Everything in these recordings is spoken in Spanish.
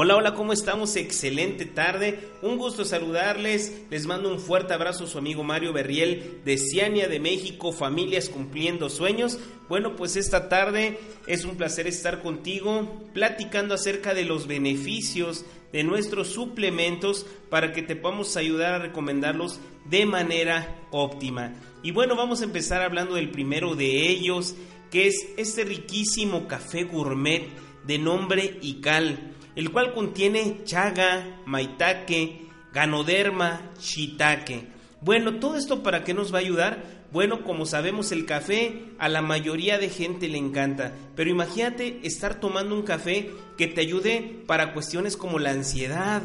Hola, hola, ¿cómo estamos? Excelente tarde. Un gusto saludarles. Les mando un fuerte abrazo a su amigo Mario Berriel de Ciania de México, Familias Cumpliendo Sueños. Bueno, pues esta tarde es un placer estar contigo platicando acerca de los beneficios de nuestros suplementos para que te podamos ayudar a recomendarlos de manera óptima. Y bueno, vamos a empezar hablando del primero de ellos, que es este riquísimo café gourmet de nombre Ical el cual contiene chaga, maitake, ganoderma, shiitake. Bueno, todo esto para qué nos va a ayudar? Bueno, como sabemos el café a la mayoría de gente le encanta, pero imagínate estar tomando un café que te ayude para cuestiones como la ansiedad,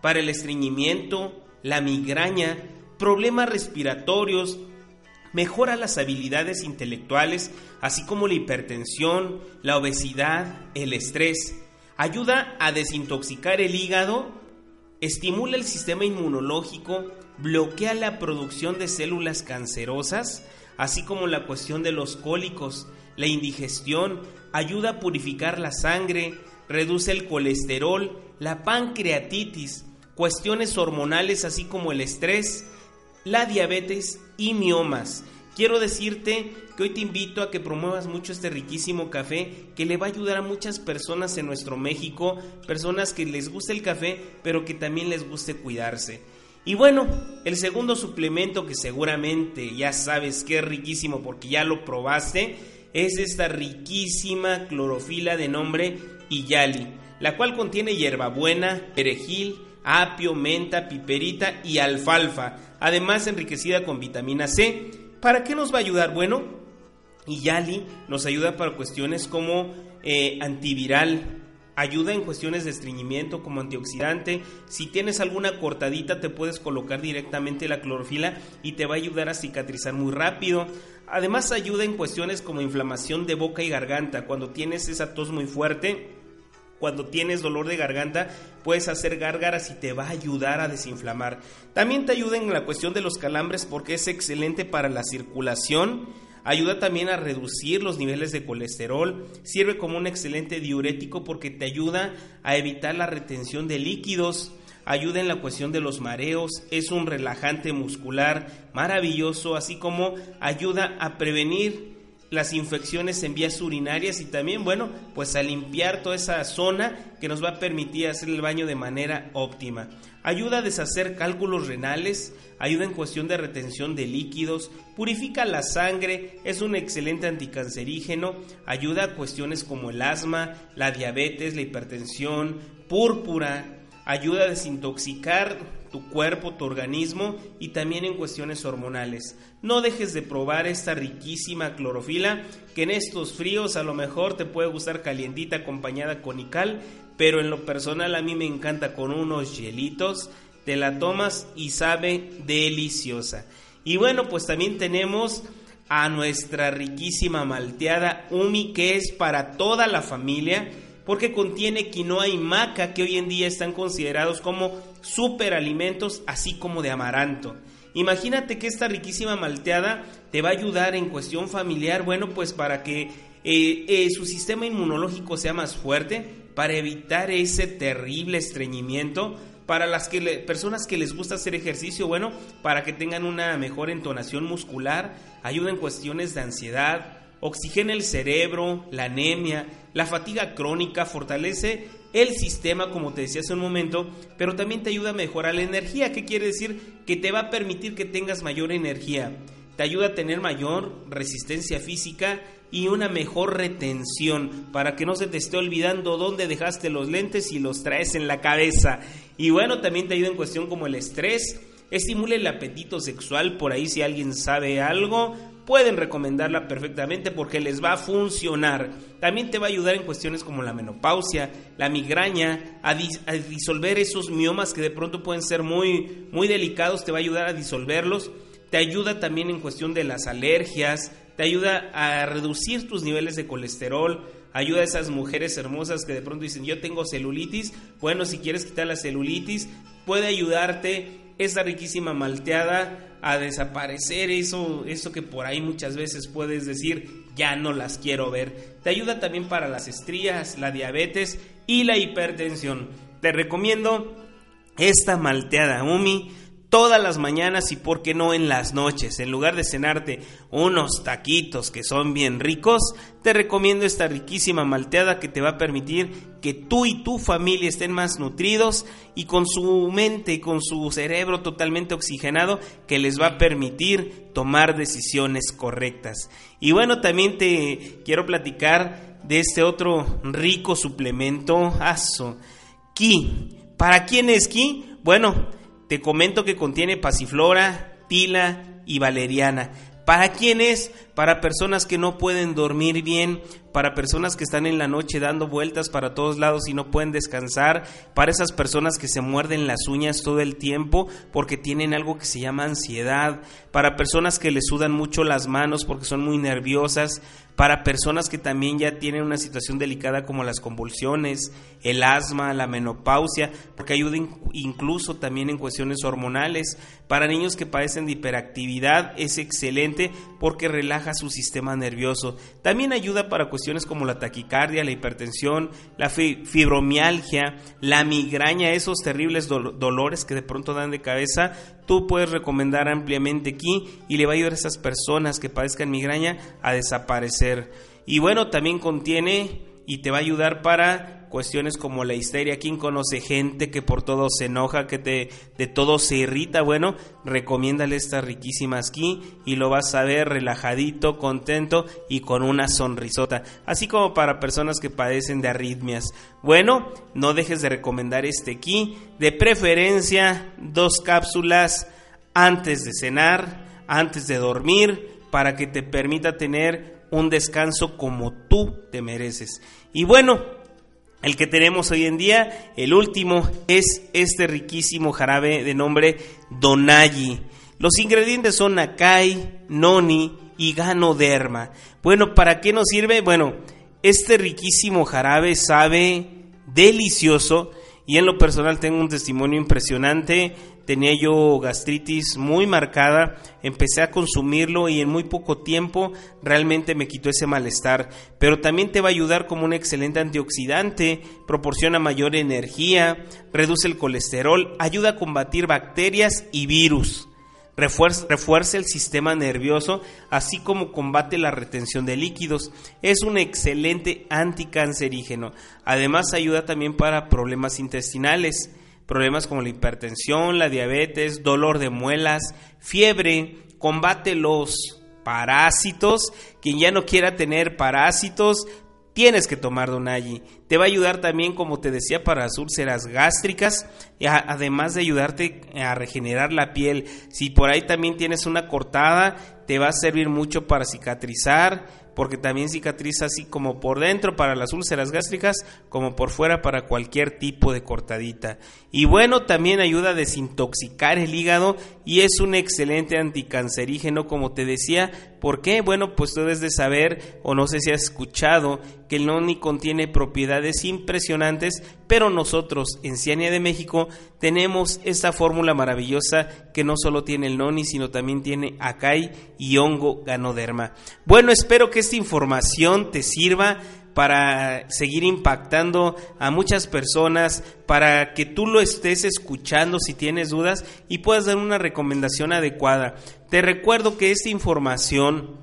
para el estreñimiento, la migraña, problemas respiratorios, mejora las habilidades intelectuales, así como la hipertensión, la obesidad, el estrés ayuda a desintoxicar el hígado, estimula el sistema inmunológico, bloquea la producción de células cancerosas, así como la cuestión de los cólicos, la indigestión, ayuda a purificar la sangre, reduce el colesterol, la pancreatitis, cuestiones hormonales así como el estrés, la diabetes y miomas. Quiero decirte que hoy te invito a que promuevas mucho este riquísimo café que le va a ayudar a muchas personas en nuestro México, personas que les gusta el café, pero que también les guste cuidarse. Y bueno, el segundo suplemento que seguramente ya sabes que es riquísimo porque ya lo probaste, es esta riquísima clorofila de nombre Iyali, la cual contiene hierbabuena, perejil, apio, menta, piperita y alfalfa, además enriquecida con vitamina C ¿Para qué nos va a ayudar? Bueno, Yali nos ayuda para cuestiones como eh, antiviral, ayuda en cuestiones de estreñimiento como antioxidante. Si tienes alguna cortadita te puedes colocar directamente la clorofila y te va a ayudar a cicatrizar muy rápido. Además ayuda en cuestiones como inflamación de boca y garganta. Cuando tienes esa tos muy fuerte, cuando tienes dolor de garganta, puedes hacer gárgaras y te va a ayudar a desinflamar. También te ayuda en la cuestión de los calambres porque es excelente para la circulación. Ayuda también a reducir los niveles de colesterol. Sirve como un excelente diurético porque te ayuda a evitar la retención de líquidos. Ayuda en la cuestión de los mareos. Es un relajante muscular maravilloso, así como ayuda a prevenir las infecciones en vías urinarias y también, bueno, pues a limpiar toda esa zona que nos va a permitir hacer el baño de manera óptima. Ayuda a deshacer cálculos renales, ayuda en cuestión de retención de líquidos, purifica la sangre, es un excelente anticancerígeno, ayuda a cuestiones como el asma, la diabetes, la hipertensión, púrpura, ayuda a desintoxicar tu cuerpo, tu organismo y también en cuestiones hormonales. No dejes de probar esta riquísima clorofila que en estos fríos a lo mejor te puede gustar calientita acompañada con ical, pero en lo personal a mí me encanta con unos hielitos, te la tomas y sabe deliciosa. Y bueno, pues también tenemos a nuestra riquísima malteada Umi que es para toda la familia porque contiene quinoa y maca que hoy en día están considerados como superalimentos, así como de amaranto. Imagínate que esta riquísima malteada te va a ayudar en cuestión familiar, bueno, pues para que eh, eh, su sistema inmunológico sea más fuerte, para evitar ese terrible estreñimiento, para las que personas que les gusta hacer ejercicio, bueno, para que tengan una mejor entonación muscular, ayuda en cuestiones de ansiedad, oxigena el cerebro, la anemia, la fatiga crónica, fortalece el sistema, como te decía hace un momento, pero también te ayuda a mejorar la energía. ¿Qué quiere decir? Que te va a permitir que tengas mayor energía. Te ayuda a tener mayor resistencia física y una mejor retención para que no se te esté olvidando dónde dejaste los lentes y los traes en la cabeza. Y bueno, también te ayuda en cuestión como el estrés, estimula el apetito sexual, por ahí si alguien sabe algo, pueden recomendarla perfectamente porque les va a funcionar. También te va a ayudar en cuestiones como la menopausia, la migraña, a, disolver esos miomas que de pronto pueden ser muy, muy delicados, te va a ayudar a disolverlos. Te ayuda también en cuestión de las alergias, te ayuda a reducir tus niveles de colesterol, ayuda a esas mujeres hermosas que de pronto dicen yo tengo celulitis, bueno, si quieres quitar la celulitis, puede ayudarte esa riquísima malteada a desaparecer eso, eso que por ahí muchas veces puedes decir, ya no las quiero ver. Te ayuda también para las estrías, la diabetes y la hipertensión. Te recomiendo esta malteada Umi todas las mañanas y por qué no en las noches. En lugar de cenarte unos taquitos que son bien ricos, te recomiendo esta riquísima malteada que te va a permitir que tú y tu familia estén más nutridos y con su mente, con su cerebro totalmente oxigenado, que les va a permitir tomar decisiones correctas. Y bueno, también te quiero platicar de este otro rico suplemento, aso, Ki. ¿Para quién es Ki? Bueno, te comento que contiene pasiflora, tila y valeriana. ¿Para quiénes? Para personas que no pueden dormir bien, para personas que están en la noche dando vueltas para todos lados y no pueden descansar, para esas personas que se muerden las uñas todo el tiempo porque tienen algo que se llama ansiedad, para personas que les sudan mucho las manos porque son muy nerviosas, para personas que también ya tienen una situación delicada como las convulsiones, el asma, la menopausia, porque ayuda incluso también en cuestiones hormonales. Para niños que padecen de hiperactividad es excelente porque relaja su sistema nervioso. También ayuda para cuestiones como la taquicardia, la hipertensión, la fibromialgia, la migraña, esos terribles dolores que de pronto dan de cabeza. Tú puedes recomendar ampliamente aquí y le va a ayudar a esas personas que padezcan migraña a desaparecer. Y bueno, también contiene y te va a ayudar para cuestiones como la histeria. ¿Quién conoce gente que por todo se enoja, que te, de todo se irrita? Bueno, recomiéndale estas riquísimas aquí y lo vas a ver relajadito, contento y con una sonrisota. Así como para personas que padecen de arritmias. Bueno, no dejes de recomendar este aquí. De preferencia, dos cápsulas antes de cenar, antes de dormir, para que te permita tener un descanso como tú te mereces. Y bueno, el que tenemos hoy en día, el último, es este riquísimo jarabe de nombre Donayi. Los ingredientes son Akai, Noni y Ganoderma. Bueno, ¿para qué nos sirve? Bueno, este riquísimo jarabe sabe delicioso y en lo personal tengo un testimonio impresionante. Tenía yo gastritis muy marcada, empecé a consumirlo y en muy poco tiempo realmente me quitó ese malestar, pero también te va a ayudar como un excelente antioxidante, proporciona mayor energía, reduce el colesterol, ayuda a combatir bacterias y virus. Refuerza, el sistema nervioso, así como combate la retención de líquidos. Es un excelente anticancerígeno. Además ayuda también para problemas intestinales problemas como la hipertensión, la diabetes, dolor de muelas, fiebre, combate los parásitos. Quien ya no quiera tener parásitos, tienes que tomar Donayi. Te va a ayudar también, como te decía, para las úlceras gástricas, además de ayudarte a regenerar la piel. Si por ahí también tienes una cortada, te va a servir mucho para cicatrizar porque también cicatriza así como por dentro para las úlceras gástricas, como por fuera para cualquier tipo de cortadita. Y bueno, también ayuda a desintoxicar el hígado y es un excelente anticancerígeno, como te decía. ¿Por qué? Bueno, pues tú debes de saber, o no sé si has escuchado, que el noni contiene propiedades impresionantes, pero nosotros en Ciania de México tenemos esta fórmula maravillosa que no solo tiene el noni, sino también tiene acai y hongo ganoderma. Bueno, espero que esta información te sirva para seguir impactando a muchas personas, para que tú lo estés escuchando si tienes dudas y puedas dar una recomendación adecuada. Te recuerdo que esta información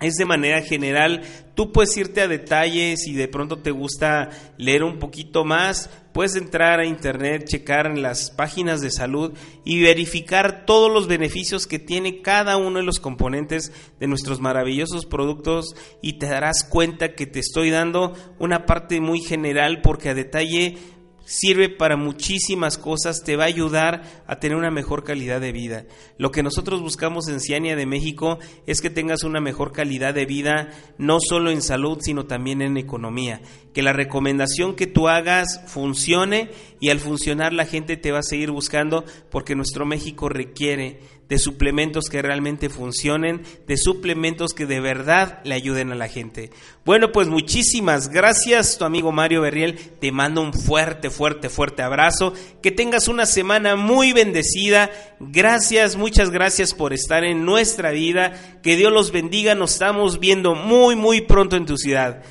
es de manera general. Tú puedes irte a detalles y de pronto te gusta leer un poquito más. Puedes entrar a internet, checar en las páginas de salud y verificar todos los beneficios que tiene cada uno de los componentes de nuestros maravillosos productos y te darás cuenta que te estoy dando una parte muy general porque a detalle sirve para muchísimas cosas, te va a ayudar a tener una mejor calidad de vida. Lo que nosotros buscamos en Ciania de México es que tengas una mejor calidad de vida, no solo en salud, sino también en economía. Que la recomendación que tú hagas funcione y al funcionar la gente te va a seguir buscando porque nuestro México requiere de suplementos que realmente funcionen, de suplementos que de verdad le ayuden a la gente. Bueno, pues muchísimas gracias, tu amigo Mario Berriel, te mando un fuerte, fuerte, fuerte abrazo, que tengas una semana muy bendecida, gracias, muchas gracias por estar en nuestra vida, que Dios los bendiga, nos estamos viendo muy, muy pronto en tu ciudad.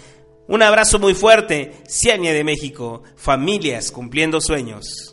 Un abrazo muy fuerte, Ciania de México, familias cumpliendo sueños.